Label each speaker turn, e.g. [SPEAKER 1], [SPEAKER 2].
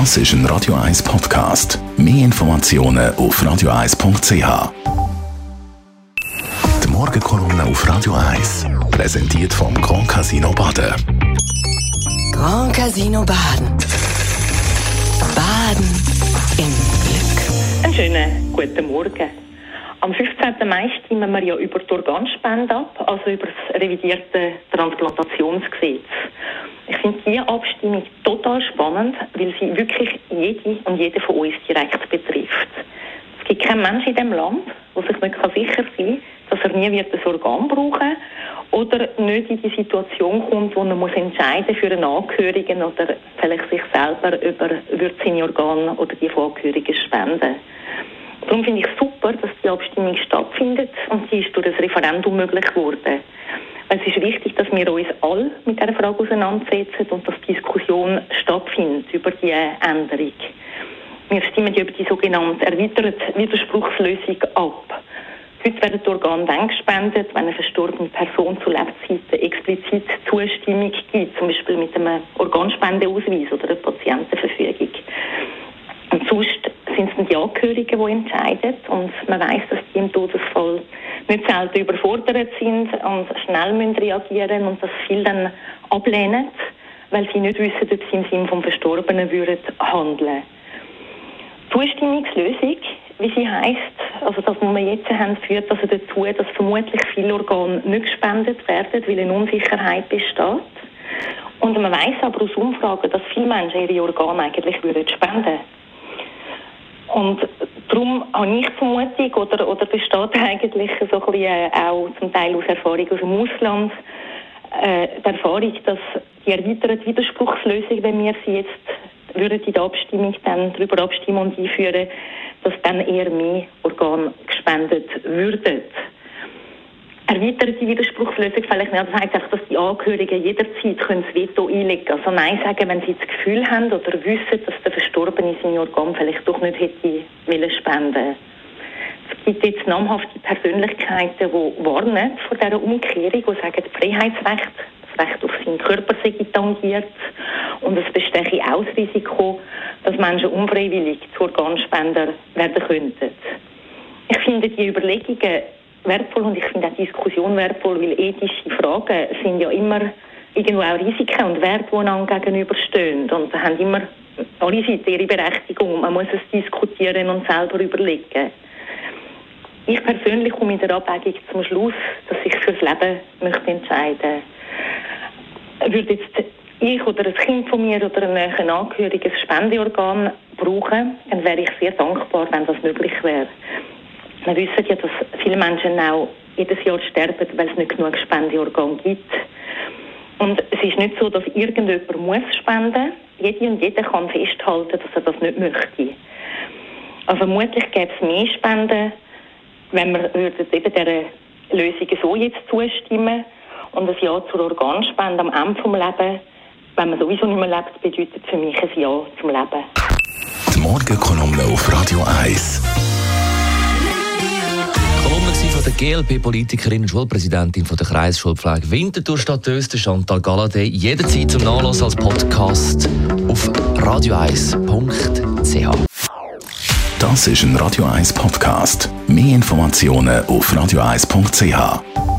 [SPEAKER 1] Das ist ein Radio 1 Podcast. Mehr Informationen auf radio1.ch. Die Morgenkolumne auf Radio 1 präsentiert vom Grand Casino Baden.
[SPEAKER 2] Grand Casino Baden. Baden im Glück.
[SPEAKER 3] Einen schönen guten Morgen. Am 15. Mai stimmen wir ja über die Organspende ab, also über das revidierte Transplantationsgesetz. Ich finde diese Abstimmung total spannend, weil sie wirklich jede und jede von uns direkt betrifft. Es gibt keinen Menschen in diesem Land, der sich nicht sicher sein kann, dass er nie wird ein Organ brauchen oder nicht in die Situation kommt, wo er muss entscheiden für einen Angehörigen oder vielleicht sich selber über wird seine Organe oder die von Angehörigen spenden. Darum finde ich super, dass die Abstimmung stattfindet und sie ist durch das Referendum möglich geworden. Es ist wichtig, dass wir uns alle mit dieser Frage auseinandersetzen und dass Diskussion stattfindet über die Änderung. Wir stimmen über die sogenannte erweiterte Widerspruchslösung ab. Heute werden die Organe dann gespendet, wenn eine verstorbene Person zu Lebzeiten explizit Zustimmung gibt, zum Beispiel mit einem Organspendeausweis oder einer Patientenverfügung. Und sonst sind es die Angehörigen, die entscheiden. Und man weiß, dass die im Todesfall nicht selten überfordert sind und schnell müssen reagieren und dass viele dann ablehnen, weil sie nicht wissen, ob sie im Sinne vom Verstorbenen würden handeln. Zustimmungslösung, wie sie heißt, also das, was wir jetzt haben, führt also dazu, dass vermutlich viele Organe nicht gespendet werden, weil eine Unsicherheit besteht. Und man weiß aber aus Umfragen, dass viele Menschen ihre Organe eigentlich würden spenden und darum habe ich die oder, oder besteht eigentlich so ein bisschen äh, auch zum Teil aus Erfahrung aus dem Ausland, äh, die Erfahrung, dass die erweiterte Widerspruchslösung, wenn wir sie jetzt würden in der Abstimmung dann darüber abstimmen und einführen, dass dann eher mehr Organe gespendet würden erweiterte Widerspruchslösung vielleicht nicht. Das heisst einfach, dass die Angehörigen jederzeit das Veto einlegen können. Also Nein sagen, wenn sie das Gefühl haben oder wissen, dass der Verstorbene seine Organ vielleicht doch nicht hätte wollen spenden es gibt jetzt namhafte Persönlichkeiten, die warnen vor dieser Umkehrung, die sagen, das Freiheitsrecht, das Recht auf seinen Körper sei tangiert und es bestehe auch das Risiko, dass Menschen unfreiwillig zu Organspender werden könnten. Ich finde die Überlegungen wertvoll und ich finde auch Diskussion wertvoll, weil ethische Fragen sind ja immer irgendwo auch Risiken und Werte, die einander gegenüberstehen und da haben immer alle Seiten ihre Berechtigung man muss es diskutieren und selber überlegen. Ich persönlich komme in der Abwägung zum Schluss, dass ich fürs Leben möchte entscheiden Würde jetzt ich oder ein Kind von mir oder ein Angehöriges Spendeorgan brauchen, dann wäre ich sehr dankbar, wenn das möglich wäre. Wir wissen ja, dass viele Menschen auch jedes Jahr sterben, weil es nicht genug Spendeorgane gibt. Und es ist nicht so, dass irgendjemand muss spenden. Jede und jeder kann festhalten, dass er das nicht möchte. Aber vermutlich gäbe es mehr Spenden, wenn wir würden eben dieser Lösung so jetzt zustimmen und ein Ja zur Organspende am Ende des Lebens, wenn man sowieso nicht mehr lebt, bedeutet für mich ein Ja zum Leben.
[SPEAKER 1] Die Morgenkolumne auf Radio 1
[SPEAKER 4] von der GLP-Politikerin und Schulpräsidentin von der Kreisschulpflege Winterthur Stadt Öster, Chantal Galladay, jederzeit zum Nachlassen als Podcast auf radio1.ch.
[SPEAKER 1] Das ist ein Radio 1 Podcast. Mehr Informationen auf radio1.ch.